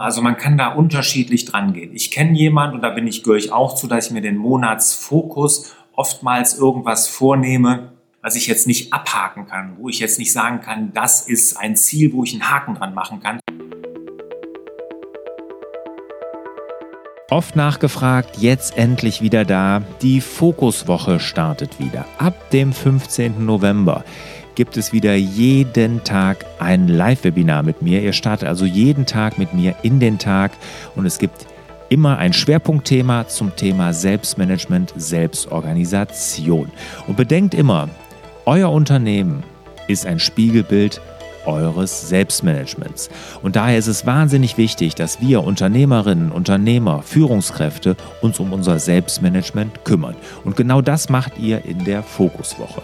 Also man kann da unterschiedlich dran gehen. Ich kenne jemanden, und da bin ich, gehöre ich auch zu, dass ich mir den Monatsfokus oftmals irgendwas vornehme, was ich jetzt nicht abhaken kann, wo ich jetzt nicht sagen kann, das ist ein Ziel, wo ich einen Haken dran machen kann. Oft nachgefragt, jetzt endlich wieder da. Die Fokuswoche startet wieder. Ab dem 15. November gibt es wieder jeden Tag ein Live-Webinar mit mir. Ihr startet also jeden Tag mit mir in den Tag und es gibt immer ein Schwerpunktthema zum Thema Selbstmanagement, Selbstorganisation. Und bedenkt immer, euer Unternehmen ist ein Spiegelbild eures Selbstmanagements. Und daher ist es wahnsinnig wichtig, dass wir Unternehmerinnen, Unternehmer, Führungskräfte uns um unser Selbstmanagement kümmern. Und genau das macht ihr in der Fokuswoche.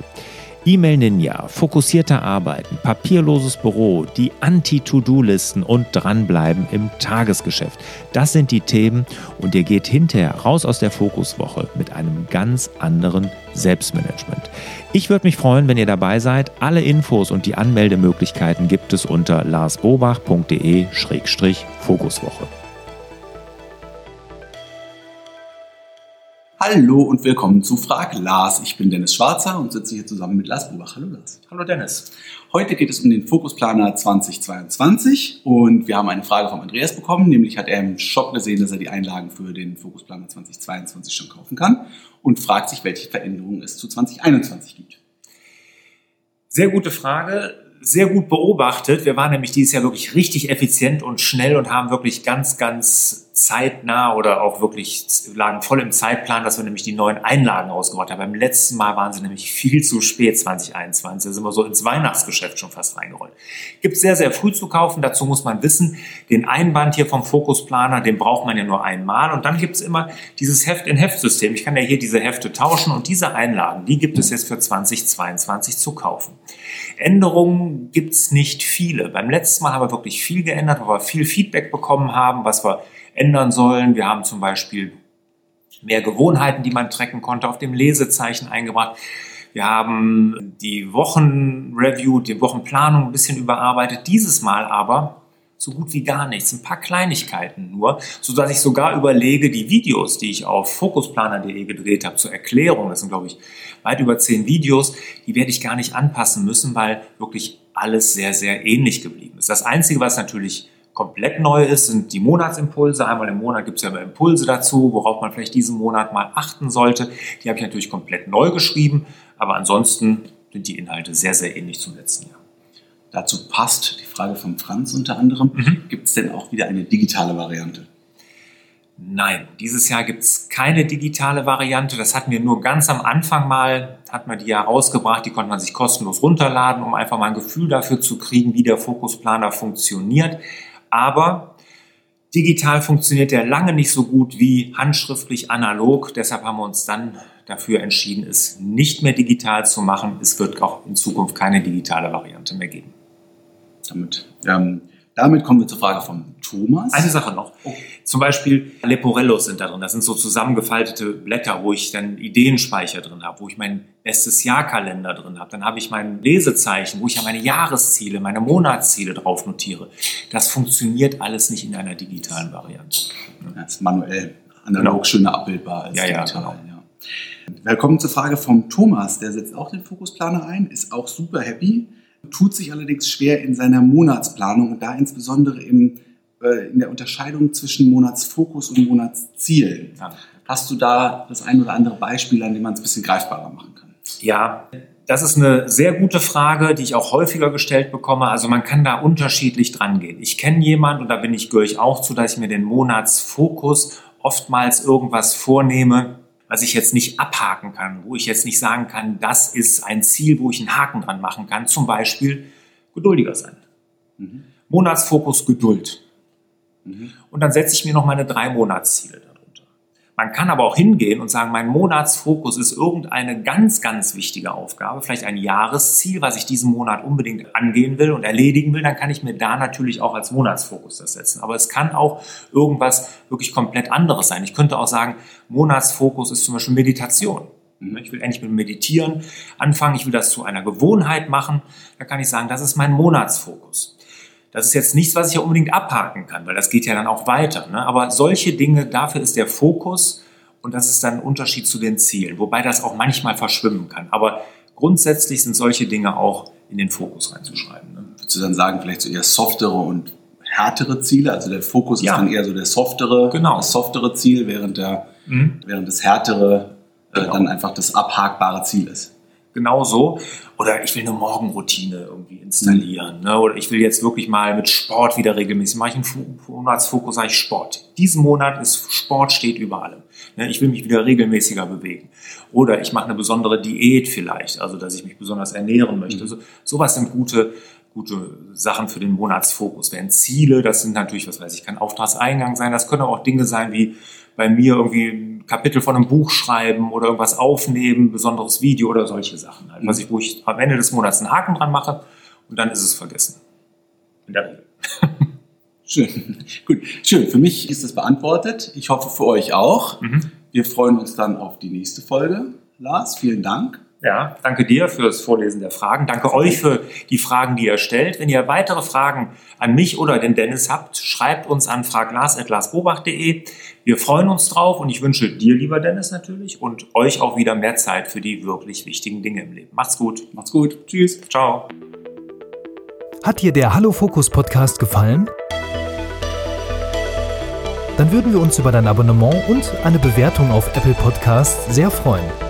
E-Mail Ninja, fokussierter Arbeiten, papierloses Büro, die Anti-To-Do-Listen und dranbleiben im Tagesgeschäft. Das sind die Themen und ihr geht hinterher raus aus der Fokuswoche mit einem ganz anderen Selbstmanagement. Ich würde mich freuen, wenn ihr dabei seid. Alle Infos und die Anmeldemöglichkeiten gibt es unter larsbobach.de-fokuswoche. Hallo und willkommen zu Frag Lars. Ich bin Dennis Schwarzer und sitze hier zusammen mit Lars Bubach. Hallo Lars. Hallo Dennis. Heute geht es um den Fokusplaner 2022 und wir haben eine Frage vom Andreas bekommen, nämlich hat er im Shop gesehen, dass er die Einlagen für den Fokusplaner 2022 schon kaufen kann und fragt sich, welche Veränderungen es zu 2021 gibt. Sehr gute Frage sehr gut beobachtet. Wir waren nämlich dieses Jahr wirklich richtig effizient und schnell und haben wirklich ganz, ganz zeitnah oder auch wirklich lagen voll im Zeitplan, dass wir nämlich die neuen Einlagen ausgebaut haben. Beim letzten Mal waren sie nämlich viel zu spät, 2021. Da sind wir so ins Weihnachtsgeschäft schon fast reingerollt. Gibt sehr, sehr früh zu kaufen. Dazu muss man wissen, den Einband hier vom Fokusplaner, den braucht man ja nur einmal. Und dann gibt es immer dieses Heft-in-Heft-System. Ich kann ja hier diese Hefte tauschen und diese Einlagen, die gibt es jetzt für 2022 zu kaufen. Änderungen gibt es nicht viele. Beim letzten Mal haben wir wirklich viel geändert, weil wir viel Feedback bekommen haben, was wir ändern sollen. Wir haben zum Beispiel mehr Gewohnheiten, die man tracken konnte, auf dem Lesezeichen eingebracht. Wir haben die Wochenreview, die Wochenplanung ein bisschen überarbeitet. Dieses Mal aber so gut wie gar nichts, ein paar Kleinigkeiten nur, so dass ich sogar überlege, die Videos, die ich auf fokusplaner.de gedreht habe zur Erklärung, das sind glaube ich weit über zehn Videos, die werde ich gar nicht anpassen müssen, weil wirklich alles sehr, sehr ähnlich geblieben ist. Das Einzige, was natürlich komplett neu ist, sind die Monatsimpulse. Einmal im Monat gibt es ja immer Impulse dazu, worauf man vielleicht diesen Monat mal achten sollte. Die habe ich natürlich komplett neu geschrieben, aber ansonsten sind die Inhalte sehr, sehr ähnlich zum letzten Jahr. Dazu passt die Frage von Franz unter anderem. Mhm. Gibt es denn auch wieder eine digitale Variante? Nein, dieses Jahr gibt es keine digitale Variante. Das hatten wir nur ganz am Anfang mal, hat man die ja rausgebracht, die konnte man sich kostenlos runterladen, um einfach mal ein Gefühl dafür zu kriegen, wie der Fokusplaner funktioniert. Aber digital funktioniert er lange nicht so gut wie handschriftlich analog. Deshalb haben wir uns dann dafür entschieden, es nicht mehr digital zu machen. Es wird auch in Zukunft keine digitale Variante mehr geben. Damit ähm, damit kommen wir zur Frage von Thomas. Eine Sache noch. Oh. Zum Beispiel Leporellos sind da drin. Das sind so zusammengefaltete Blätter, wo ich dann Ideenspeicher drin habe, wo ich mein bestes Jahrkalender drin habe. Dann habe ich mein Lesezeichen, wo ich ja meine Jahresziele, meine Monatsziele drauf notiere. Das funktioniert alles nicht in einer digitalen Variante. Das ist manuell, analog genau. schöner abbildbar als ja, digital. Ja, genau. ja. Wir kommen zur Frage von Thomas. Der setzt auch den Fokusplaner ein, ist auch super happy tut sich allerdings schwer in seiner Monatsplanung und da insbesondere im, äh, in der Unterscheidung zwischen Monatsfokus und Monatszielen. Ja. Hast du da das ein oder andere Beispiel, an dem man es ein bisschen greifbarer machen kann? Ja, das ist eine sehr gute Frage, die ich auch häufiger gestellt bekomme. Also man kann da unterschiedlich dran gehen. Ich kenne jemanden und da bin ich, gehöre ich auch zu, dass ich mir den Monatsfokus oftmals irgendwas vornehme, was ich jetzt nicht abhaken kann, wo ich jetzt nicht sagen kann, das ist ein Ziel, wo ich einen Haken dran machen kann. Zum Beispiel geduldiger sein. Mhm. Monatsfokus Geduld. Mhm. Und dann setze ich mir noch meine drei Monatsziele man kann aber auch hingehen und sagen, mein Monatsfokus ist irgendeine ganz, ganz wichtige Aufgabe, vielleicht ein Jahresziel, was ich diesen Monat unbedingt angehen will und erledigen will, dann kann ich mir da natürlich auch als Monatsfokus das setzen. Aber es kann auch irgendwas wirklich komplett anderes sein. Ich könnte auch sagen, Monatsfokus ist zum Beispiel Meditation. Ich will endlich mit Meditieren anfangen, ich will das zu einer Gewohnheit machen. Da kann ich sagen, das ist mein Monatsfokus. Das ist jetzt nichts, was ich ja unbedingt abhaken kann, weil das geht ja dann auch weiter. Ne? Aber solche Dinge, dafür ist der Fokus und das ist dann ein Unterschied zu den Zielen, wobei das auch manchmal verschwimmen kann. Aber grundsätzlich sind solche Dinge auch in den Fokus reinzuschreiben. Ne? Würdest du dann sagen, vielleicht so eher softere und härtere Ziele? Also der Fokus ja. ist dann eher so der softere, genau. das softere Ziel, während, der, mhm. während das härtere äh, genau. dann einfach das abhakbare Ziel ist genau so. Oder ich will eine Morgenroutine irgendwie installieren. Ne? Oder ich will jetzt wirklich mal mit Sport wieder regelmäßig. Mache ich einen Monatsfokus, sage ich Sport. Diesen Monat ist Sport steht über allem. Ne? Ich will mich wieder regelmäßiger bewegen. Oder ich mache eine besondere Diät vielleicht, also dass ich mich besonders ernähren möchte. Mhm. So, sowas sind gute, gute Sachen für den Monatsfokus. Während Ziele, das sind natürlich, was weiß ich, kann Auftragseingang sein. Das können auch Dinge sein wie bei mir irgendwie ein Kapitel von einem Buch schreiben oder irgendwas aufnehmen, besonderes Video oder solche Sachen. Halt, was ich, wo ich am Ende des Monats einen Haken dran mache und dann ist es vergessen. In der Regel. Schön. Gut, schön. Für mich ist das beantwortet. Ich hoffe für euch auch. Mhm. Wir freuen uns dann auf die nächste Folge. Lars, vielen Dank. Ja, danke dir für das Vorlesen der Fragen. Danke euch für die Fragen, die ihr stellt. Wenn ihr weitere Fragen an mich oder den Dennis habt, schreibt uns an fraglas.larsbobach.de. Wir freuen uns drauf und ich wünsche dir, lieber Dennis, natürlich und euch auch wieder mehr Zeit für die wirklich wichtigen Dinge im Leben. Macht's gut. Macht's gut. Tschüss. Ciao. Hat dir der Hallo Fokus Podcast gefallen? Dann würden wir uns über dein Abonnement und eine Bewertung auf Apple Podcasts sehr freuen.